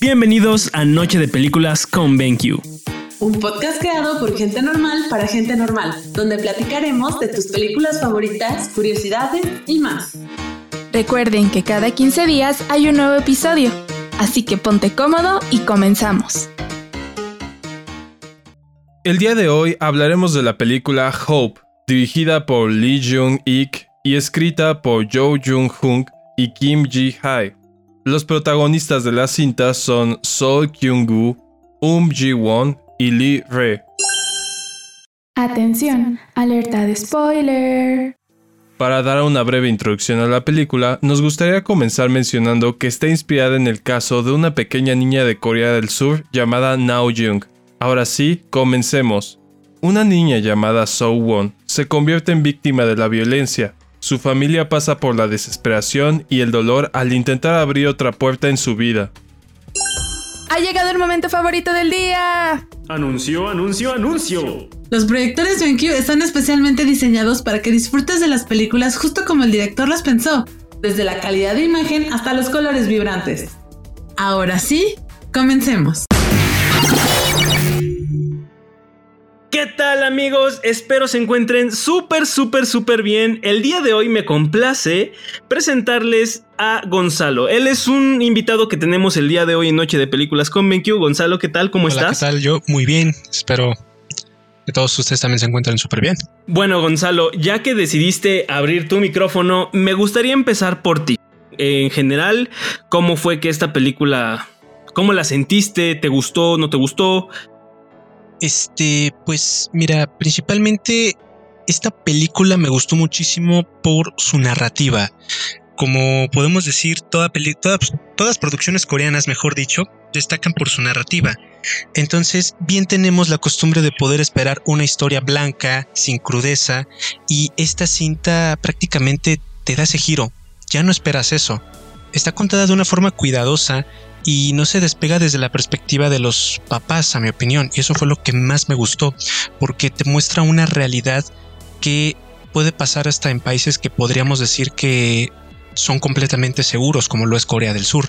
Bienvenidos a Noche de Películas con BenQ. Un podcast creado por gente normal para gente normal, donde platicaremos de tus películas favoritas, curiosidades y más. Recuerden que cada 15 días hay un nuevo episodio, así que ponte cómodo y comenzamos. El día de hoy hablaremos de la película Hope, dirigida por Lee Jung-ik y escrita por Jo Jung-hoon y Kim Ji-hae. Los protagonistas de la cinta son Sol Kyung-gu, Um Ji-won y Lee Re. Atención, alerta de spoiler. Para dar una breve introducción a la película, nos gustaría comenzar mencionando que está inspirada en el caso de una pequeña niña de Corea del Sur llamada Nao Jung. Ahora sí, comencemos. Una niña llamada So Won se convierte en víctima de la violencia. Su familia pasa por la desesperación y el dolor al intentar abrir otra puerta en su vida. Ha llegado el momento favorito del día. Anuncio, anuncio, anuncio. Los proyectores BenQ están especialmente diseñados para que disfrutes de las películas justo como el director las pensó, desde la calidad de imagen hasta los colores vibrantes. Ahora sí, comencemos. ¿Qué tal amigos? Espero se encuentren súper, súper, súper bien. El día de hoy me complace presentarles a Gonzalo. Él es un invitado que tenemos el día de hoy en Noche de Películas con BenQ. Gonzalo, ¿qué tal? ¿Cómo Hola, estás? ¿Qué tal? Yo muy bien. Espero que todos ustedes también se encuentren súper bien. Bueno, Gonzalo, ya que decidiste abrir tu micrófono, me gustaría empezar por ti. En general, ¿cómo fue que esta película, cómo la sentiste? ¿Te gustó? ¿No te gustó? Este, pues mira, principalmente esta película me gustó muchísimo por su narrativa. Como podemos decir, toda peli todas, todas producciones coreanas, mejor dicho, destacan por su narrativa. Entonces, bien tenemos la costumbre de poder esperar una historia blanca, sin crudeza, y esta cinta prácticamente te da ese giro. Ya no esperas eso. Está contada de una forma cuidadosa y no se despega desde la perspectiva de los papás, a mi opinión. Y eso fue lo que más me gustó, porque te muestra una realidad que puede pasar hasta en países que podríamos decir que son completamente seguros, como lo es Corea del Sur.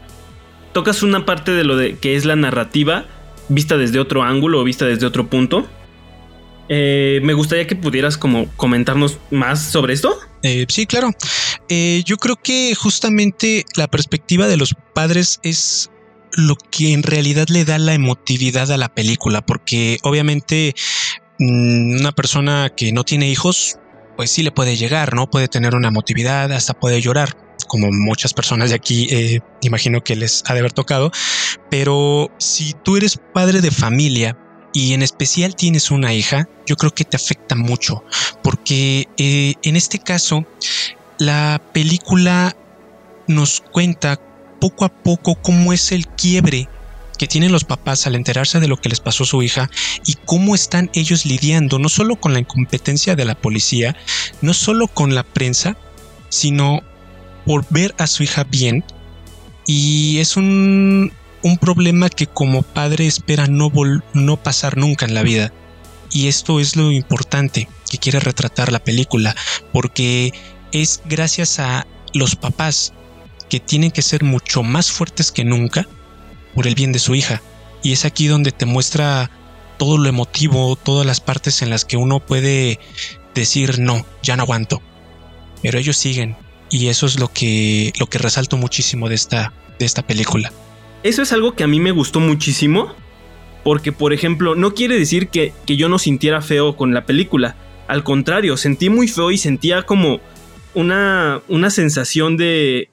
Tocas una parte de lo de que es la narrativa, vista desde otro ángulo o vista desde otro punto. Eh, me gustaría que pudieras como comentarnos más sobre esto. Eh, sí, claro. Eh, yo creo que justamente la perspectiva de los padres es lo que en realidad le da la emotividad a la película, porque obviamente mmm, una persona que no tiene hijos, pues sí le puede llegar, ¿no? Puede tener una emotividad, hasta puede llorar, como muchas personas de aquí imagino que les ha de haber tocado, pero si tú eres padre de familia, y en especial tienes una hija, yo creo que te afecta mucho, porque eh, en este caso la película nos cuenta poco a poco cómo es el quiebre que tienen los papás al enterarse de lo que les pasó a su hija y cómo están ellos lidiando no solo con la incompetencia de la policía, no solo con la prensa, sino por ver a su hija bien. Y es un, un problema que como padre espera no, no pasar nunca en la vida. Y esto es lo importante que quiere retratar la película, porque es gracias a los papás que tienen que ser mucho más fuertes que nunca por el bien de su hija. Y es aquí donde te muestra todo lo emotivo, todas las partes en las que uno puede decir no, ya no aguanto. Pero ellos siguen y eso es lo que lo que resalto muchísimo de esta de esta película. Eso es algo que a mí me gustó muchísimo porque por ejemplo, no quiere decir que, que yo no sintiera feo con la película. Al contrario, sentí muy feo y sentía como una, una sensación de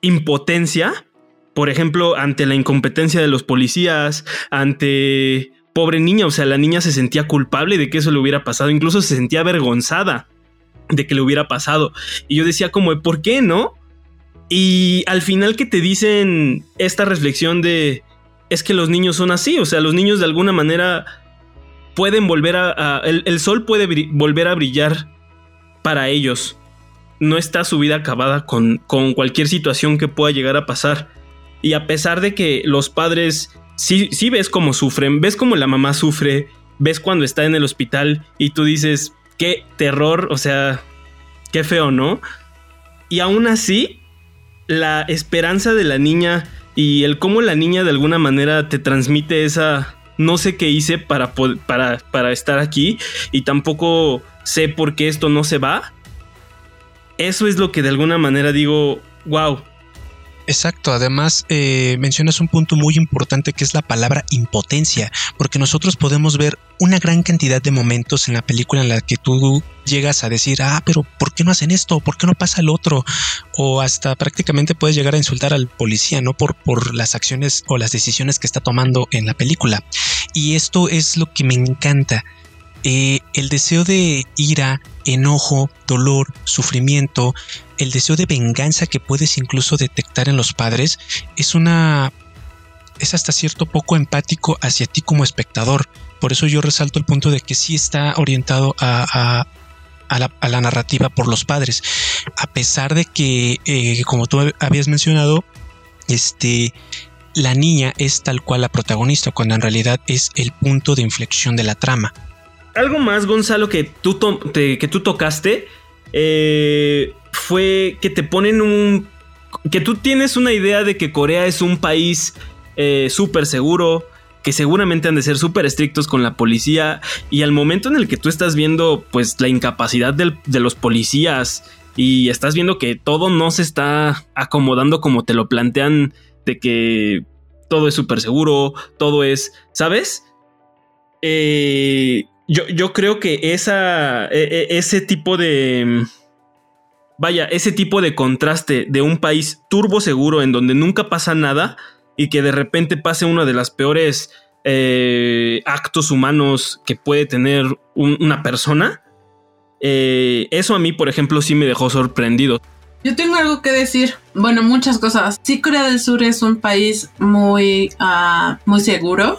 impotencia, por ejemplo, ante la incompetencia de los policías, ante pobre niña, o sea, la niña se sentía culpable de que eso le hubiera pasado, incluso se sentía avergonzada de que le hubiera pasado. Y yo decía como, ¿por qué no? Y al final que te dicen esta reflexión de, es que los niños son así, o sea, los niños de alguna manera pueden volver a... el, el, sol puede volver a brillar para ellos. No está su vida acabada con, con cualquier situación que pueda llegar a pasar. Y a pesar de que los padres sí, sí ves cómo sufren, ves cómo la mamá sufre, ves cuando está en el hospital y tú dices, qué terror, o sea, qué feo, ¿no? Y aún así, la esperanza de la niña y el cómo la niña de alguna manera te transmite esa no sé qué hice para, para, para estar aquí y tampoco sé por qué esto no se va. Eso es lo que de alguna manera digo, wow, Exacto, además eh, mencionas un punto muy importante que es la palabra impotencia, porque nosotros podemos ver una gran cantidad de momentos en la película en la que tú llegas a decir, ah, pero ¿por qué no hacen esto? ¿Por qué no pasa el otro? O hasta prácticamente puedes llegar a insultar al policía, ¿no? Por, por las acciones o las decisiones que está tomando en la película. Y esto es lo que me encanta. Eh, el deseo de ira, enojo, dolor, sufrimiento, el deseo de venganza que puedes incluso detectar en los padres es una es hasta cierto poco empático hacia ti como espectador. Por eso yo resalto el punto de que sí está orientado a, la, narrativa por los padres. A pesar de que, eh, como tú habías mencionado, este, la niña es tal cual la protagonista, cuando en realidad es el punto de inflexión de la trama. Algo más, Gonzalo, que tú, que tú tocaste, eh, fue que te ponen un... que tú tienes una idea de que Corea es un país eh, súper seguro, que seguramente han de ser súper estrictos con la policía y al momento en el que tú estás viendo pues la incapacidad de los policías y estás viendo que todo no se está acomodando como te lo plantean de que todo es súper seguro, todo es, ¿sabes? Eh, yo, yo, creo que e, e, ese tipo de vaya, ese tipo de contraste de un país turbo seguro en donde nunca pasa nada y que de repente pase uno de los peores eh, actos humanos que puede tener una persona, eh, eso a mí, por ejemplo, sí me dejó sorprendido. Yo tengo algo que decir. Bueno, muchas cosas. Sí, Corea del Sur es un país muy, ah, muy seguro.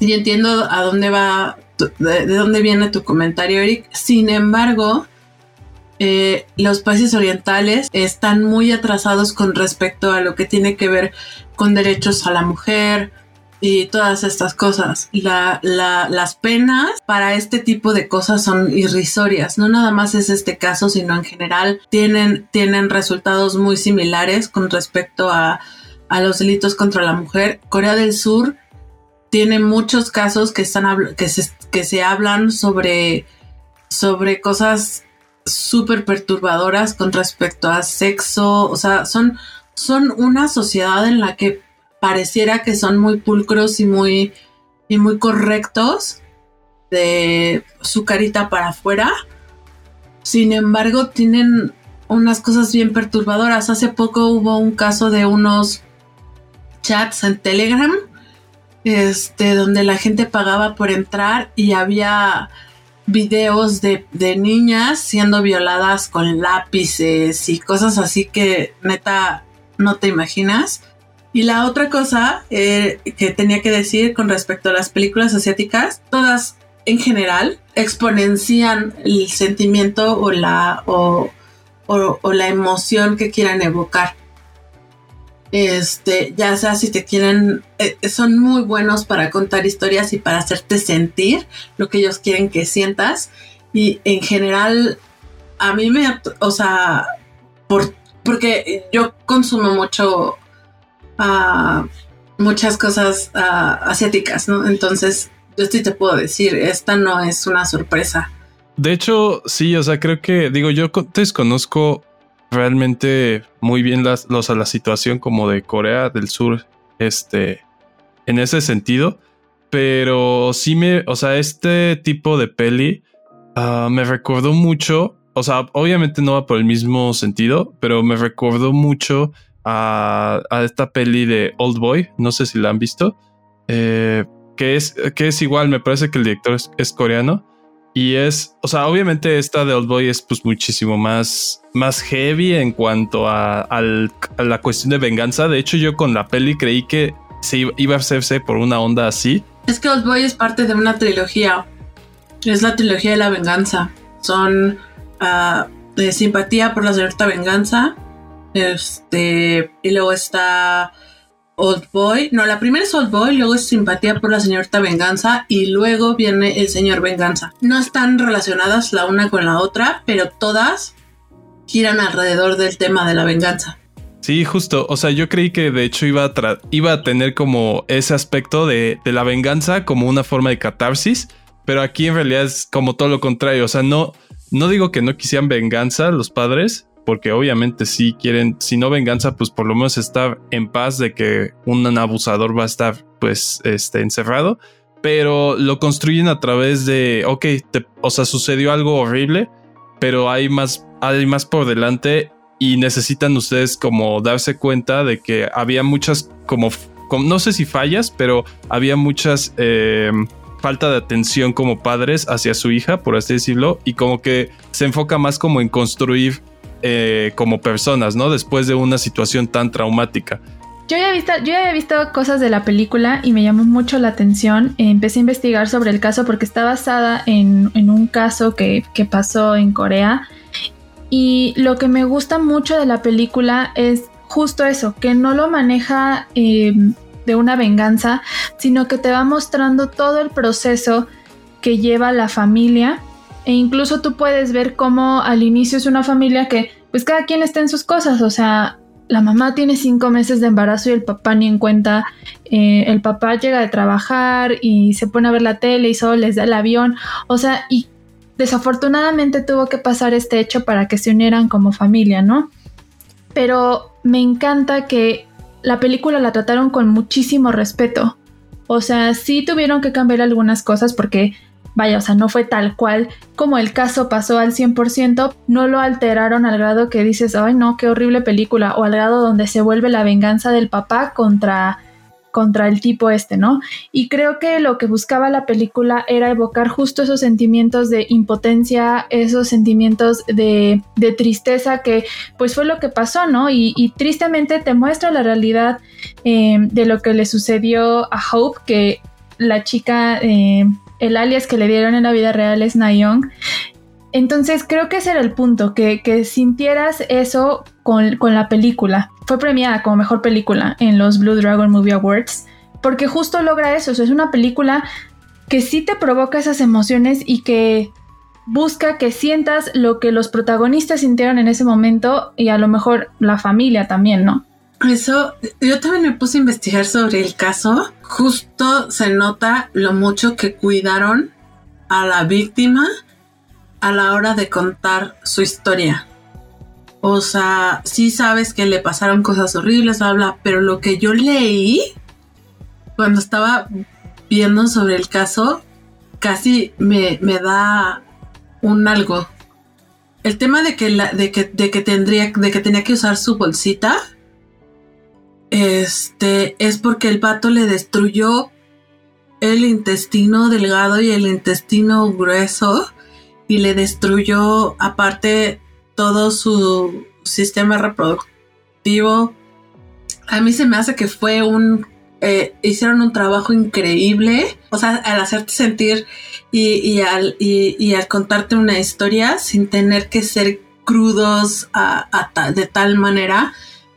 Y entiendo a dónde va, de dónde viene tu comentario, Eric. Sin embargo, eh, los países orientales están muy atrasados con respecto a lo que tiene que ver con derechos a la mujer y todas estas cosas. las penas para este tipo de cosas son irrisorias. No nada más es este caso, sino en general tienen, tienen resultados muy similares con respecto a, los delitos contra la mujer. Corea del Sur tiene muchos casos que, están, que, se, que se hablan sobre, sobre cosas súper perturbadoras con respecto a sexo, o sea, son, son una sociedad en la que pareciera que son muy pulcros y muy, y muy correctos de su carita para afuera. Sin embargo, tienen unas cosas bien perturbadoras. Hace poco hubo un caso de unos chats en Telegram, este, donde la gente pagaba por entrar y había videos de, niñas siendo violadas con lápices y cosas así que neta no te imaginas. Y la otra cosa eh, que tenía que decir con respecto a las películas asiáticas, todas en general exponencian el sentimiento o la, o la emoción que quieran evocar. Este, ya sea si te quieren, eh, son muy buenos para contar historias y para hacerte sentir lo que ellos quieren que sientas. Y en general, a mí me, o sea, por, porque yo consumo mucho, uh, muchas cosas uh, asiáticas, ¿no? Entonces, yo sí te puedo decir, esta no es una sorpresa. De hecho, sí, o sea, creo que, digo, yo desconozco realmente muy bien las, los, la situación como de Corea del Sur, este, en ese sentido. Pero sí me, o sea, este tipo de peli ah, me recordó mucho, o sea, obviamente no va por el mismo sentido, pero me recordó mucho a, a esta peli de Old Boy, no sé si la han visto, eh, que, es, que es igual, me parece que el director es coreano y es, o sea, obviamente esta de Old Boy es pues muchísimo más, más heavy en cuanto a, la cuestión de venganza. De hecho, yo con la peli creí que se iba a hacerse por una onda así. Es que Old Boy es parte de una trilogía. Es la trilogía de la venganza. Son uh, de simpatía por la cierta venganza. Este, y luego está Old Boy. No, la primera es Old Boy, luego es Simpatía por la señorita Venganza y luego viene El Señor Venganza. No están relacionadas la una con la otra, pero todas giran alrededor del tema de la venganza. Sí, justo. O sea, yo creí que de hecho iba a, iba a tener como ese aspecto de, de, la venganza como una forma de catarsis, pero aquí en realidad es como todo lo contrario. O sea, no, no digo que no quisieran venganza los padres, porque obviamente si quieren, si no venganza, pues por lo menos estar en paz de que un abusador va a estar pues este, encerrado, pero lo construyen a través de, ok, o sea, sucedió algo horrible, pero hay más, hay más por delante y necesitan ustedes como darse cuenta de que había muchas como, no sé si fallas, pero había muchas... Eh, falta de atención como padres hacia su hija, por así decirlo, y como que se enfoca más como en construir eh, como personas, ¿no? Después de una situación tan traumática. Yo ya, visto, yo había visto cosas de la película y me llamó mucho la atención. Empecé a investigar sobre el caso porque está basada en, un caso que, pasó en Corea. Y lo que me gusta mucho de la película es justo eso, que no lo maneja eh, de una venganza, sino que te va mostrando todo el proceso que lleva la familia e incluso tú puedes ver cómo al inicio es una familia que pues cada quien está en sus cosas, o sea, la mamá tiene cinco meses de embarazo y el papá ni en cuenta, eh, el papá llega de trabajar y se pone a ver la tele y solo les da el avión, o sea, y desafortunadamente tuvo que pasar este hecho para que se unieran como familia, ¿no? Pero me encanta que la película la trataron con muchísimo respeto. O sea, sí tuvieron que cambiar algunas cosas porque vaya, o sea, no fue tal cual como el caso pasó al 100%, no lo alteraron al grado que dices, ay no, qué horrible película, o al grado donde se vuelve la venganza del papá contra contra el tipo este, ¿no? Y creo que lo que buscaba la película era evocar justo esos sentimientos de impotencia, esos sentimientos de, de tristeza, que pues fue lo que pasó, ¿no? Y, tristemente te muestra la realidad eh, de lo que le sucedió a Hope, que la chica eh, el alias que le dieron en la vida real es Nayong. Entonces creo que ese era el punto, que, sintieras eso con, la película. Fue premiada como mejor película en los Blue Dragon Movie Awards, porque justo logra eso, es una película que sí te provoca esas emociones y que busca que sientas lo que los protagonistas sintieron en ese momento y a lo mejor la familia también, ¿no? Eso, yo también me puse a investigar sobre el caso. Justo se nota lo mucho que cuidaron a la víctima a la hora de contar su historia. O sea, sí sabes que le pasaron cosas horribles, habla, pero lo que yo leí cuando estaba viendo sobre el caso, casi me, da un algo. El tema de que, la, de que, de que tendría, de que tenía que usar su bolsita, este es porque el pato le destruyó el intestino delgado y el intestino grueso y le destruyó aparte todo su sistema reproductivo. A mí se me hace que fue un... Eh, hicieron un trabajo increíble, o sea, al hacerte sentir y, al, y, al, contarte una historia sin tener que ser crudos de tal manera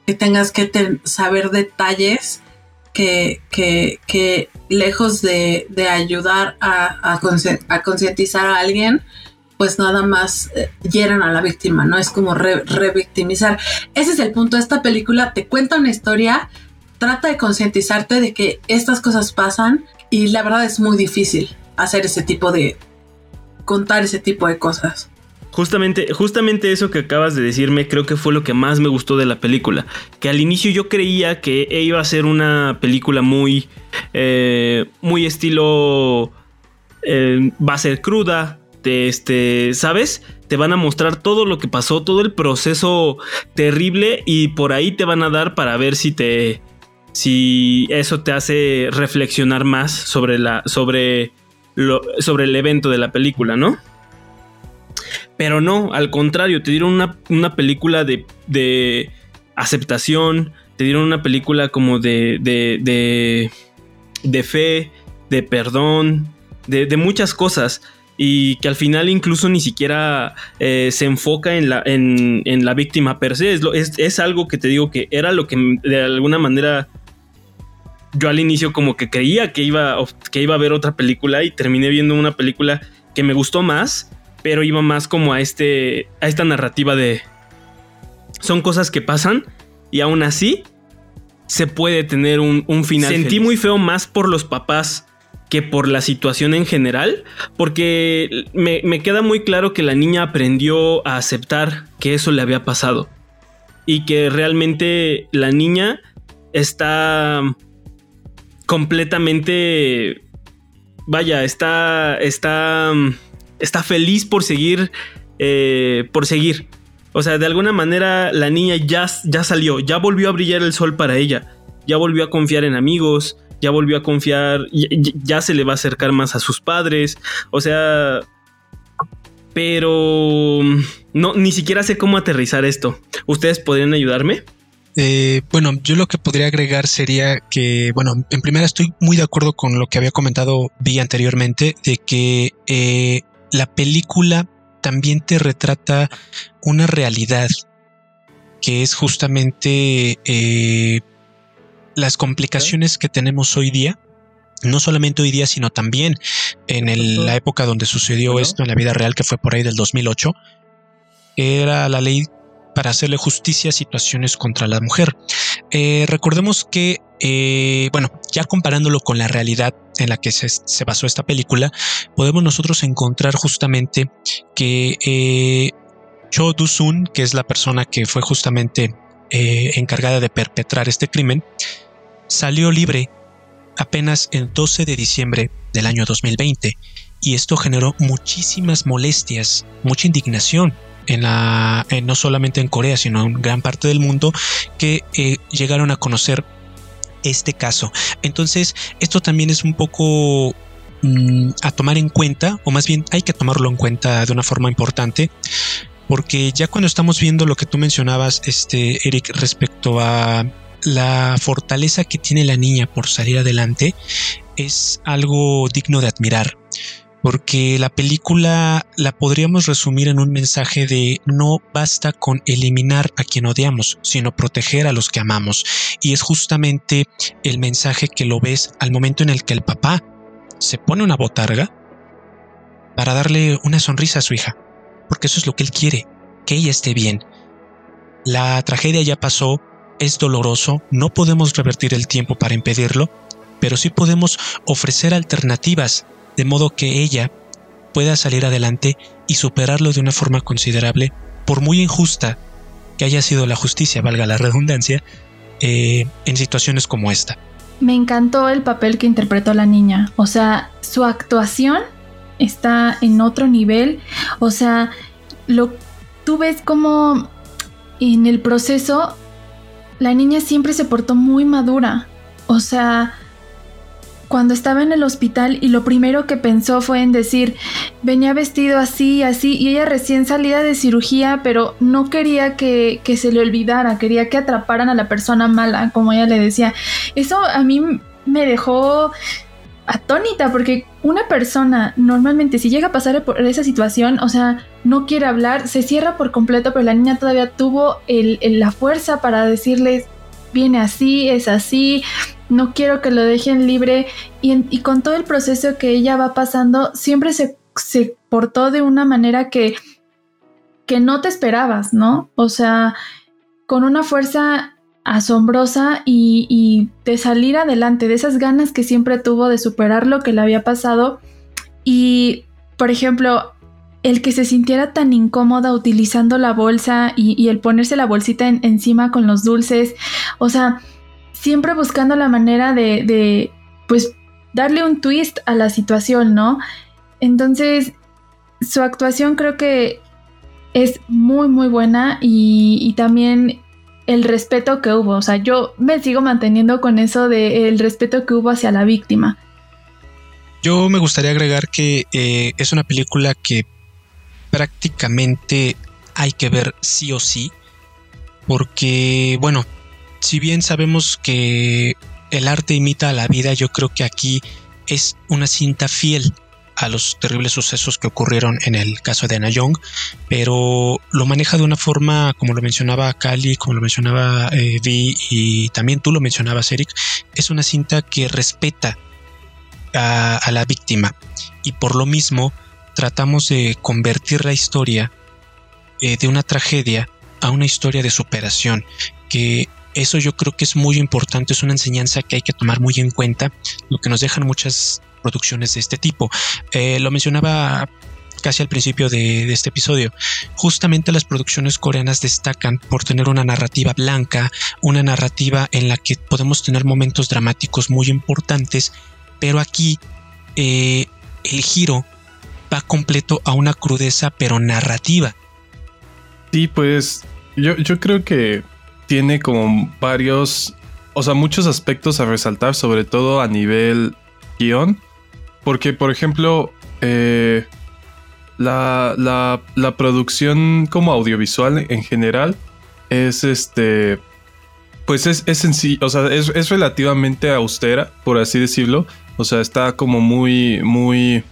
que tengas que saber detalles que, que, lejos de, ayudar a, a, concientizar a alguien, pues nada más eh, hieran a la víctima, ¿no? Es como revictimizar. Ese es el punto de esta película, te cuenta una historia, trata de concientizarte de que estas cosas pasan y la verdad es muy difícil hacer ese tipo de, contar ese tipo de cosas. Justamente, justamente eso que acabas de decirme creo que fue lo que más me gustó de la película. Que al inicio yo creía que iba a ser una película muy, eh, muy estilo, eh, va a ser cruda, de este, ¿sabes? Te van a mostrar todo lo que pasó, todo el proceso terrible y por ahí te van a dar para ver si te, si eso te hace reflexionar más sobre la, sobre lo, sobre el evento de la película, ¿no? Pero no, al contrario, te dieron una, película de, de, aceptación, te dieron una película como de, de, de, fe, de perdón, de, muchas cosas. Y que al final incluso ni siquiera eh, se enfoca en la, en, la víctima per se. Es, es, algo que te digo que era lo que de alguna manera yo al inicio como que creía que iba, que iba a ver otra película y terminé viendo una película que me gustó más pero iba más como a este a esta narrativa de son cosas que pasan y aún así se puede tener un, final. Sentí muy feo más por los papás que por la situación en general, porque me, me, queda muy claro que la niña aprendió a aceptar que eso le había pasado y que realmente la niña está completamente, vaya, está, está, está feliz por seguir, eh, por seguir. O sea, de alguna manera la niña ya, ya salió, ya volvió a brillar el sol para ella, ya volvió a confiar en amigos, ya volvió a confiar, ya, se le va a acercar más a sus padres, o sea, pero no, ni siquiera sé cómo aterrizar esto. ¿Ustedes podrían ayudarme? Eh, bueno, yo lo que podría agregar sería que, bueno, en primera estoy muy de acuerdo con lo que había comentado Vi anteriormente, de que eh, la película también te retrata una realidad que es justamente eh, las complicaciones que tenemos hoy día, no solamente hoy día, sino también en la época donde sucedió esto en la vida real, que fue por ahí del 2008, era la ley para hacerle justicia a situaciones contra la mujer. Eh, recordemos que, eh, bueno, ya comparándolo con la realidad en la que se, basó esta película, podemos nosotros encontrar justamente que eh, Cho Do-sun, que es la persona que fue justamente encargada de perpetrar este crimen, salió libre apenas el 12 de diciembre del año 2020 y esto generó muchísimas molestias, mucha indignación en la, no solamente en Corea, sino en gran parte del mundo, que eh, llegaron a conocer este caso. Entonces, esto también es un poco mm, a tomar en cuenta, o más bien hay que tomarlo en cuenta de una forma importante, porque ya cuando estamos viendo lo que tú mencionabas, este, Eric, respecto a la fortaleza que tiene la niña por salir adelante, es algo digno de admirar porque la película la podríamos resumir en un mensaje de no basta con eliminar a quien odiamos, sino proteger a los que amamos. Y es justamente el mensaje que lo ves al momento en el que el papá se pone una botarga para darle una sonrisa a su hija, porque eso es lo que él quiere, que ella esté bien. La tragedia ya pasó, es doloroso, no podemos revertir el tiempo para impedirlo, pero sí podemos ofrecer alternativas de modo que ella pueda salir adelante y superarlo de una forma considerable, por muy injusta que haya sido la justicia, valga la redundancia, eh, en situaciones como esta. Me encantó el papel que interpretó la niña, o sea, su actuación está en otro nivel, o sea, lo tú ves como en el proceso la niña siempre se portó muy madura, o sea, cuando estaba en el hospital y lo primero que pensó fue en decir, venía vestido así, así, y ella recién salida de cirugía, pero no quería que, se le olvidara, quería que atraparan a la persona mala, como ella le decía. Eso a mí me dejó atónita, porque una persona normalmente si llega a pasar por esa situación, o sea, no quiere hablar, se cierra por completo, pero la niña todavía tuvo la fuerza para decirles, viene así, es así, no quiero que lo dejen libre y, con todo el proceso que ella va pasando, siempre se, portó de una manera que, que no te esperabas, ¿no? O sea, con una fuerza asombrosa y, de salir adelante, de esas ganas que siempre tuvo de superar lo que le había pasado. Y, por ejemplo, el que se sintiera tan incómoda utilizando la bolsa y, el ponerse la bolsita encima con los dulces, o sea, siempre buscando la manera de, pues, darle un twist a la situación, ¿no? Entonces, su actuación creo que es muy, muy buena y, también el respeto que hubo. O sea, yo me sigo manteniendo con eso del respeto que hubo hacia la víctima. Yo me gustaría agregar que eh, es una película que prácticamente hay que ver sí o sí, porque, bueno, si bien sabemos que el arte imita a la vida, yo creo que aquí es una cinta fiel a los terribles sucesos que ocurrieron en el caso de Anna Young, pero lo maneja de una forma, como lo mencionaba Cali, como lo mencionaba eh, Vi y también tú lo mencionabas, Eric, es una cinta que respeta a, la víctima. Y por lo mismo tratamos de convertir la historia eh, de una tragedia a una historia de superación, que eso yo creo que es muy importante, es una enseñanza que hay que tomar muy en cuenta, lo que nos dejan muchas producciones de este tipo. Eh, lo mencionaba casi al principio de, este episodio. Justamente las producciones coreanas destacan por tener una narrativa blanca, una narrativa en la que podemos tener momentos dramáticos muy importantes, pero aquí eh, el giro va completo a una crudeza pero narrativa. Sí, pues yo, yo creo que tiene como varios, o sea, muchos aspectos a resaltar, sobre todo a nivel guion. Porque, por ejemplo, eh, la, la, producción como audiovisual en general es este. Pues es, es sencillo, o sea, es, es, relativamente austera, por así decirlo. O sea, está como muy, muy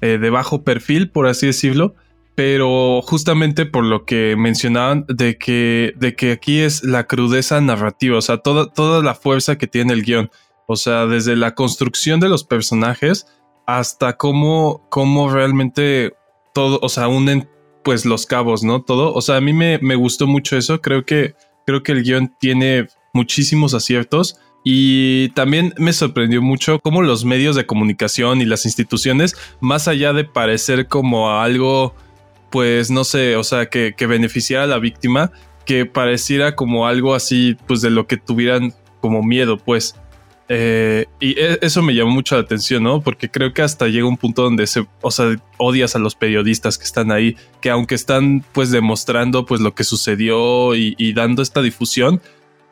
eh, de bajo perfil, por así decirlo pero justamente por lo que mencionaban de que, de que aquí es la crudeza narrativa, o sea, toda, toda la fuerza que tiene el guion, o sea, desde la construcción de los personajes hasta cómo, cómo realmente todo, o sea, unen pues los cabos, ¿no? Todo, o sea, a mí me, me gustó mucho eso, creo que, creo que el guion tiene muchísimos aciertos. Y también me sorprendió mucho cómo los medios de comunicación y las instituciones, más allá de parecer como algo pues no sé, o sea, que, beneficiara a la víctima, que pareciera como algo así, pues de lo que tuvieran como miedo, pues. Eh, y e, eso me llamó mucho la atención, ¿no? Porque creo que hasta llega un punto donde se, o sea, odias a los periodistas que están ahí, que aunque están pues demostrando pues lo que sucedió y, dando esta difusión,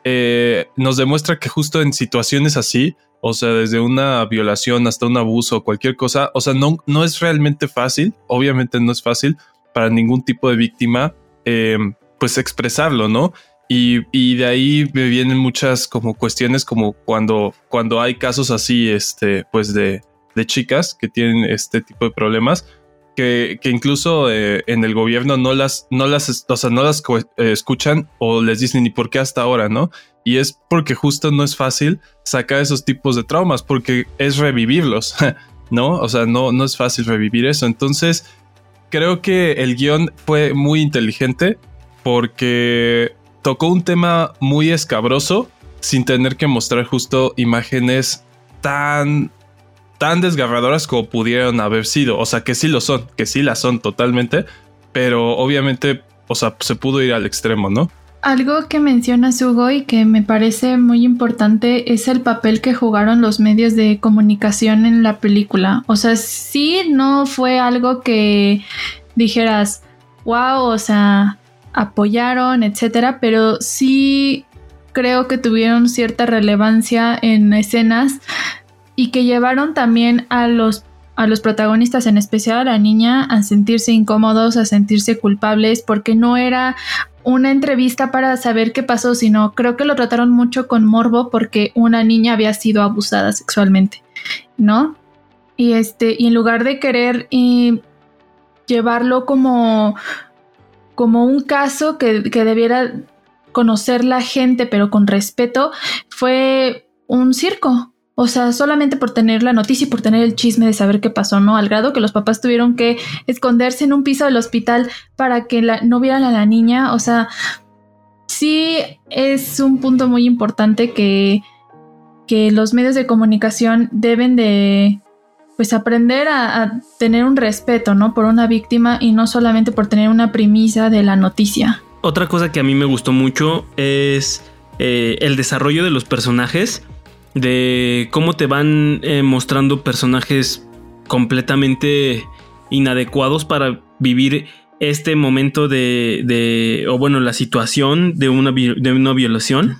eh, nos demuestra que justo en situaciones así, o sea, desde una violación hasta un abuso o cualquier cosa, o sea, no, no es realmente fácil, obviamente no es fácil, para ningún tipo de víctima, eh, pues expresarlo, ¿no? Y, de ahí me vienen muchas como cuestiones como cuando, cuando hay casos así, este, pues de, de chicas que tienen este tipo de problemas, que, que incluso eh, en el gobierno no las, no las, o sea, no las eh, escuchan o les dicen ni por qué hasta ahora, ¿no? Y es porque justo no es fácil sacar esos tipos de traumas, porque es revivirlos, ¿no? O sea, no, no es fácil revivir eso. Entonces, creo que el guion fue muy inteligente porque tocó un tema muy escabroso sin tener que mostrar justo imágenes tan tan desgarradoras como pudieron haber sido, o sea, que sí lo son, que sí las son totalmente, pero obviamente, o sea, se pudo ir al extremo, ¿no? Algo que menciona Hugo y que me parece muy importante es el papel que jugaron los medios de comunicación en la película. O sea, sí no fue algo que dijeras, wow, o sea, apoyaron, etcétera, pero sí creo que tuvieron cierta relevancia en escenas y que llevaron también a los a los protagonistas, en especial a la niña, a sentirse incómodos, a sentirse culpables, porque no era una entrevista para saber qué pasó, sino creo que lo trataron mucho con morbo porque una niña había sido abusada sexualmente, ¿no? Y este, y en lugar de querer llevarlo como, como un caso que, que debiera conocer la gente, pero con respeto, fue un circo, o sea, solamente por tener la noticia y por tener el chisme de saber qué pasó, ¿no? Al grado que los papás tuvieron que esconderse en un piso del hospital para que la, no vieran a la niña. O sea, sí es un punto muy importante que, que los medios de comunicación deben de pues aprender a, tener un respeto, ¿no? Por una víctima y no solamente por tener una premisa de la noticia. Otra cosa que a mí me gustó mucho es eh, el desarrollo de los personajes de cómo te van eh, mostrando personajes completamente inadecuados para vivir este momento de, de o bueno, la situación de una, de una violación.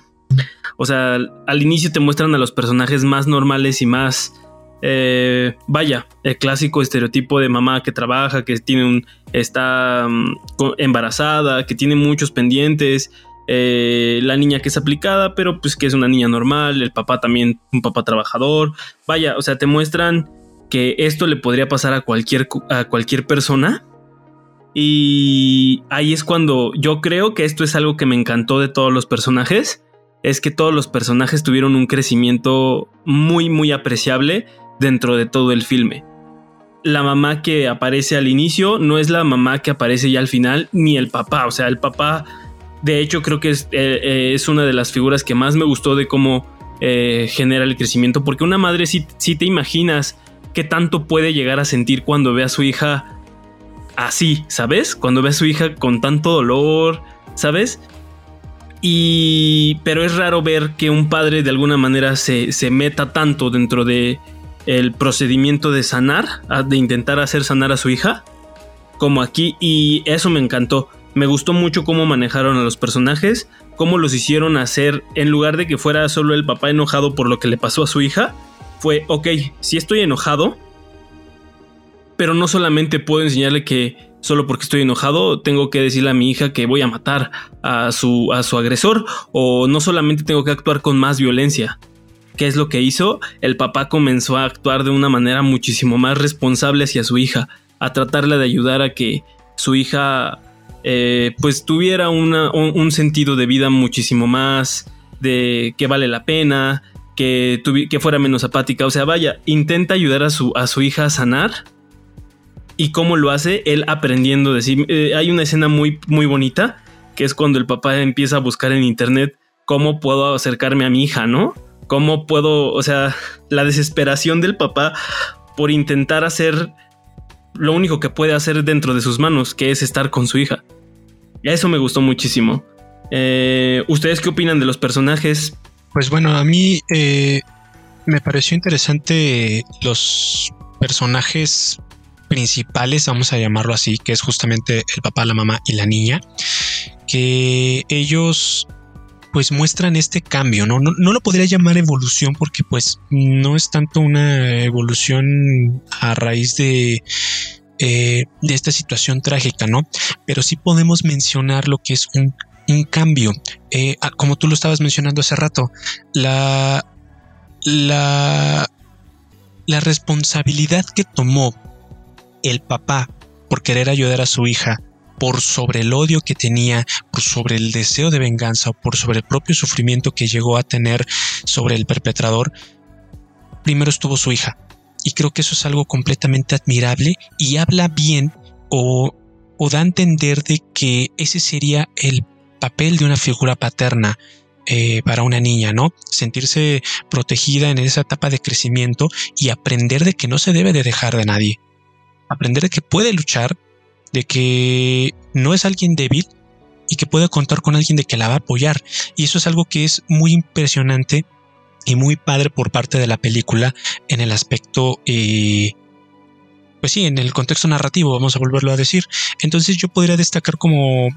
O sea, al inicio te muestran a los personajes más normales y más, eh, vaya, el clásico estereotipo de mamá que trabaja, que tiene un, está mm, embarazada, que tiene muchos pendientes, eh, la niña que es aplicada, pero pues que es una niña normal, el papá también, un papá trabajador. Vaya, o sea, te muestran que esto le podría pasar a cualquier, a cualquier persona. Y ahí es cuando yo creo que esto es algo que me encantó de todos los personajes. Es que todos los personajes tuvieron un crecimiento muy, muy apreciable dentro de todo el filme. La mamá que aparece al inicio no es la mamá que aparece ya al final, ni el papá. O sea, el papá De hecho, creo que es, eh, eh, es una de las figuras que más me gustó de cómo eh, genera el crecimiento, porque una madre si sí te imaginas qué tanto puede llegar a sentir cuando ve a su hija así, ¿sabes? Cuando ve a su hija con tanto dolor, ¿sabes? Y. Pero es raro ver que un padre de alguna manera se, se meta tanto dentro de el procedimiento de sanar, de intentar hacer sanar a su hija, como aquí. Y eso me encantó. Me gustó mucho cómo manejaron a los personajes, cómo los hicieron hacer, en lugar de que fuera solo el papá enojado por lo que le pasó a su hija, fue, ok, si estoy enojado, pero no solamente puedo enseñarle que solo porque estoy enojado tengo que decirle a mi hija que voy a matar a su, a su agresor, o no solamente tengo que actuar con más violencia. ¿Qué es lo que hizo? El papá comenzó a actuar de una manera muchísimo más responsable hacia su hija, a tratarle de ayudar a que su hija eh, pues tuviera un, sentido de vida muchísimo más de que vale la pena, que, que fuera menos apática. O sea, vaya, intenta ayudar a su, a su hija a sanar. ¿Y cómo lo hace? Él aprendiendo de sí. Eh, hay una escena muy, muy bonita, que es cuando el papá empieza a buscar en internet cómo puedo acercarme a mi hija, ¿no? ¿Cómo puedo, o sea, la desesperación del papá por intentar hacer lo único que puede hacer dentro de sus manos, que es estar con su hija. Eso me gustó muchísimo. Eh, ¿Ustedes qué opinan de los personajes? Pues bueno, a mí eh, me pareció interesante los personajes principales, vamos a llamarlo así, que es justamente el papá, la mamá y la niña, que ellos pues muestran este cambio, ¿no? ¿no? lo podría llamar evolución porque pues no es tanto una evolución a raíz de, eh, de esta situación trágica, ¿no? Pero sí podemos mencionar lo que es un, cambio. Eh, como tú lo estabas mencionando hace rato, la, la, la responsabilidad que tomó el papá por querer ayudar a su hija por sobre el odio que tenía, por sobre el deseo de venganza o por sobre el propio sufrimiento que llegó a tener sobre el perpetrador, primero estuvo su hija. Y creo que eso es algo completamente admirable y habla bien o, da a entender de que ese sería el papel de una figura paterna eh, para una niña, ¿no? Sentirse protegida en esa etapa de crecimiento y aprender de que no se debe de dejar de nadie. Aprender de que puede luchar de que no es alguien débil y que puede contar con alguien de que la va a apoyar. Y eso es algo que es muy impresionante y muy padre por parte de la película en el aspecto, eh, pues sí, en el contexto narrativo, vamos a volverlo a decir. Entonces yo podría destacar como,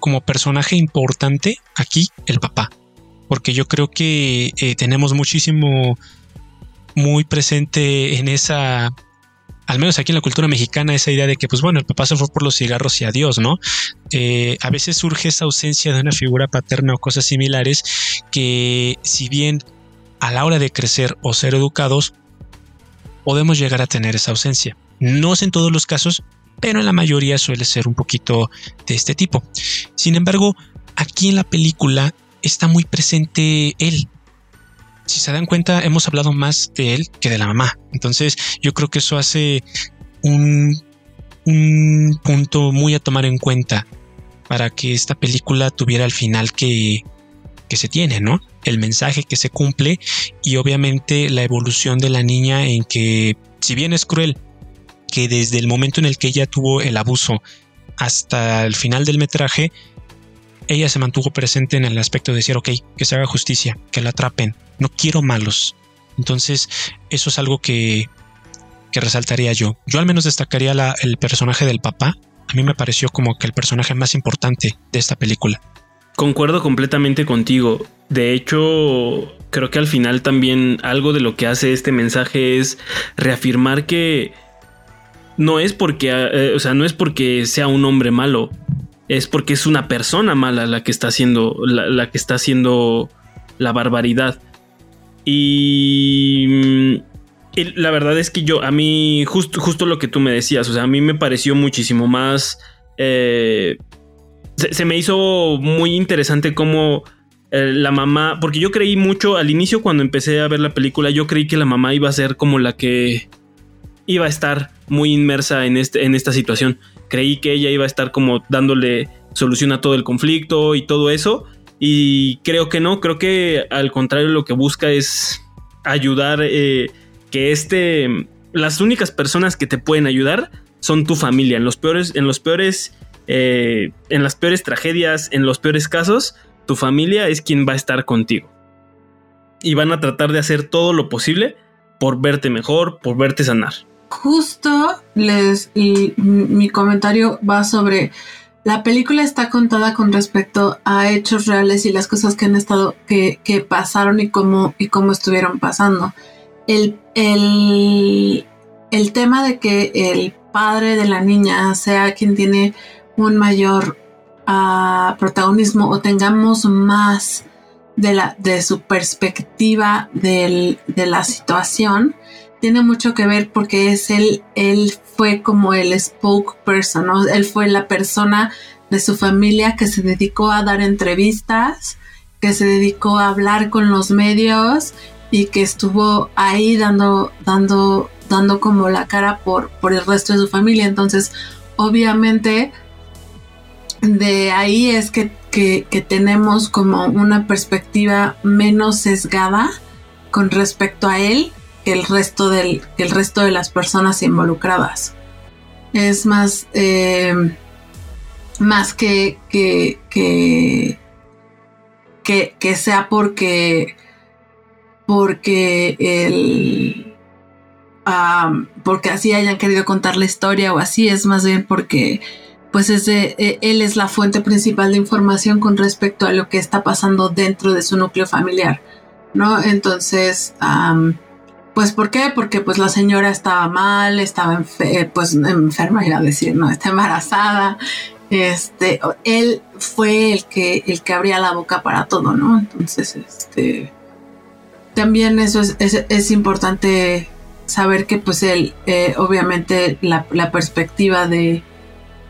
como personaje importante aquí el papá, porque yo creo que eh, tenemos muchísimo muy presente en esa al menos aquí en la cultura mexicana, esa idea de que, pues bueno, el papá se fue por los cigarros y adiós, ¿no? Eh, a veces surge esa ausencia de una figura paterna o cosas similares que, si bien a la hora de crecer o ser educados, podemos llegar a tener esa ausencia. No es en todos los casos, pero en la mayoría suele ser un poquito de este tipo. Sin embargo, aquí en la película está muy presente él, si se dan cuenta, hemos hablado más de él que de la mamá. Entonces, yo creo que eso hace un, un punto muy a tomar en cuenta para que esta película tuviera el final que, que se tiene, ¿no? El mensaje que se cumple y obviamente la evolución de la niña en que, si bien es cruel, que desde el momento en el que ella tuvo el abuso hasta el final del metraje, ella se mantuvo presente en el aspecto de decir, ok, que se haga justicia, que la atrapen, no quiero malos. Entonces, eso es algo que, que resaltaría yo. Yo al menos destacaría el personaje del papá. A mí me pareció como que el personaje más importante de esta película. Concuerdo completamente contigo. De hecho, creo que al final también algo de lo que hace este mensaje es reafirmar que no es porque, eh, o sea, no es porque sea un hombre malo, es porque es una persona mala la que está haciendo, la, que está haciendo la barbaridad. Y, la verdad es que yo, a mí, justo, justo lo que tú me decías, o sea, a mí me pareció muchísimo más... Eh, se, me hizo muy interesante cómo eh, la mamá, porque yo creí mucho al inicio cuando empecé a ver la película, yo creí que la mamá iba a ser como la que iba a estar muy inmersa en, este, en esta situación creí que ella iba a estar como dándole soluciona todo el conflicto y todo eso. Y creo que no, creo que al contrario lo que busca es ayudar eh, que este, las únicas personas que te pueden ayudar son tu familia. En los peores, en los peores, eh, en las peores tragedias, en los peores casos, tu familia es quien va a estar contigo. Y van a tratar de hacer todo lo posible por verte mejor, por verte sanar. Justo les y mi comentario va sobre la película está contada con respecto a hechos reales y las cosas que han estado, que, pasaron y cómo, y cómo estuvieron pasando. El, el, tema de que el padre de la niña sea quien tiene un mayor ah, protagonismo o tengamos más de, la, de su perspectiva de la situación, tiene mucho que ver porque es él, él fue como el spokesperson, ¿no? él fue la persona de su familia que se dedicó a dar entrevistas, que se dedicó a hablar con los medios y que estuvo ahí dando, dando, dando como la cara por, por el resto de su familia. Entonces, obviamente, de ahí es que, que, que tenemos como una perspectiva menos sesgada con respecto a él el resto, del, el resto de las personas involucradas. Es más, eh, más que, que, que, que, sea porque, porque el, porque así hayan querido contar la historia o así, es más bien porque pues es e, él es la fuente principal de información con respecto a lo que está pasando dentro de su núcleo familiar, ¿no? Entonces, pues ¿por qué? Porque pues la señora estaba mal, estaba eh, pues enferma, iba a decir, no, está embarazada. Este, él fue el que, el que abría la boca para todo, ¿no? Entonces, este, también eso es, es, importante saber que pues él, eh, obviamente la perspectiva de,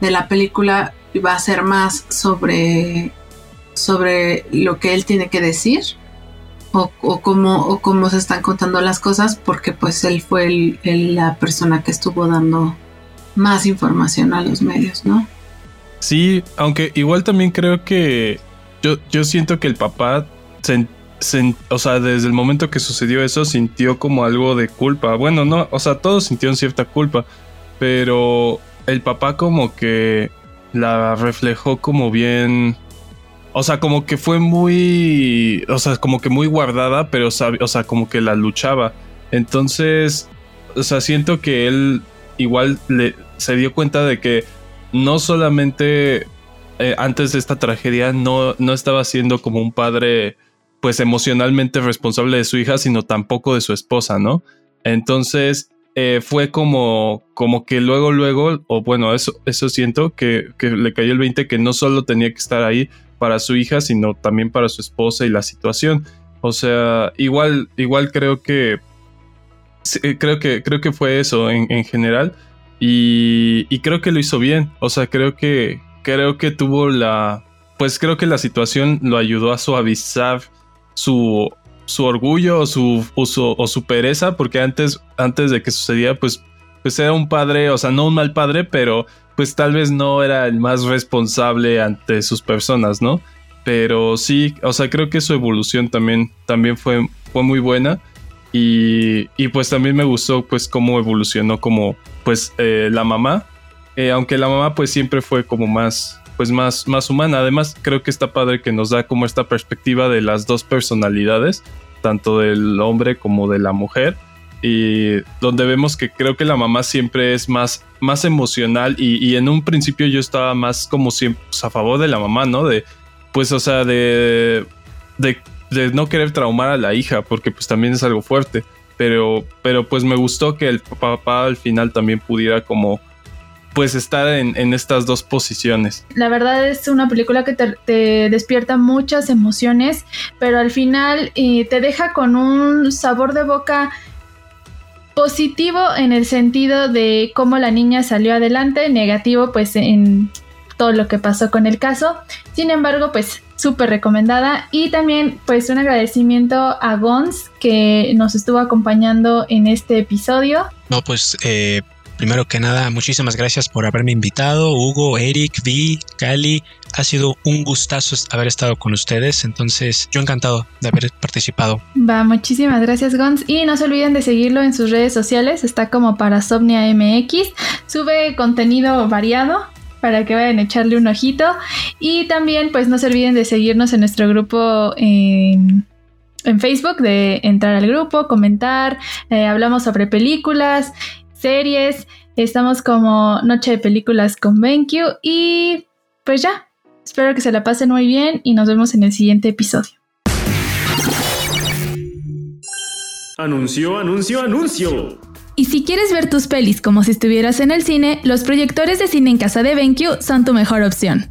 de, la película va a ser más sobre, sobre lo que él tiene que decir o, o, cómo, cómo se están contando las cosas, porque pues él fue la persona que estuvo dando más información a los medios, ¿no? Sí, aunque igual también creo que yo, yo siento que el papá, o sea, desde el momento que sucedió eso, sintió como algo de culpa. Bueno, no, o sea, todos sintieron cierta culpa, pero el papá como que la reflejó como bien o sea, como que fue muy. O sea, como que muy guardada, pero, o sea, como que la luchaba. Entonces, o sea, siento que él igual le, se dio cuenta de que no solamente eh, antes de esta tragedia no, no estaba siendo como un padre, pues emocionalmente responsable de su hija, sino tampoco de su esposa, ¿no? Entonces, eh, fue como, como que luego, luego, o bueno, eso, eso siento que, que le cayó el 20 que no solo tenía que estar ahí, para su hija, sino también para su esposa y la situación. O sea, igual, igual creo que creo que creo que fue eso en, general y, y, creo que lo hizo bien. O sea, creo que creo que tuvo la pues creo que la situación lo ayudó a suavizar su su orgullo o su, o su, pereza, porque antes, antes de que sucediera, pues, pues era un padre, o sea, no un mal padre, pero pues tal vez no era el más responsable ante sus personas, ¿no? Pero sí, o sea, creo que su evolución también, también fue, fue muy buena. Y, y pues también me gustó pues cómo evolucionó como pues eh, la mamá. Eh, aunque la mamá pues siempre fue como más pues más, más humana. Además creo que está padre que nos da como esta perspectiva de las dos personalidades, tanto del hombre como de la mujer y donde vemos que creo que la mamá siempre es más, más emocional y, en un principio yo estaba más como siempre pues, a favor de la mamá, ¿no? De, pues, o sea, de, de, no querer traumar a la hija, porque pues también es algo fuerte, pero, pero pues me gustó que el papá al final también pudiera como pues estar en, estas dos posiciones. La verdad es una película que te, despierta muchas emociones, pero al final eh, te deja con un sabor de boca Positivo en el sentido de cómo la niña salió adelante, negativo pues en todo lo que pasó con el caso. Sin embargo, pues súper recomendada y también pues un agradecimiento a Gons que nos estuvo acompañando en este episodio. No, pues eh, primero que nada, muchísimas gracias por haberme invitado, Hugo, Eric, Vi, Cali, ha sido un gustazo haber estado con ustedes. Entonces, yo encantado de haber participado. Va, muchísimas gracias, Gons. Y no se olviden de seguirlo en sus redes sociales. Está como para Somnia MX. Sube contenido variado para que vayan a echarle un ojito. Y también, pues no se olviden de seguirnos en nuestro grupo en, Facebook, de entrar al grupo, comentar, eh, hablamos sobre películas, series. Estamos como Noche de Películas con BenQ y pues ya, espero que se la pasen muy bien y nos vemos en el siguiente episodio. Anuncio, anuncio, anuncio. Y si quieres ver tus pelis como si estuvieras en el cine, los proyectores de cine en casa de BenQ son tu mejor opción.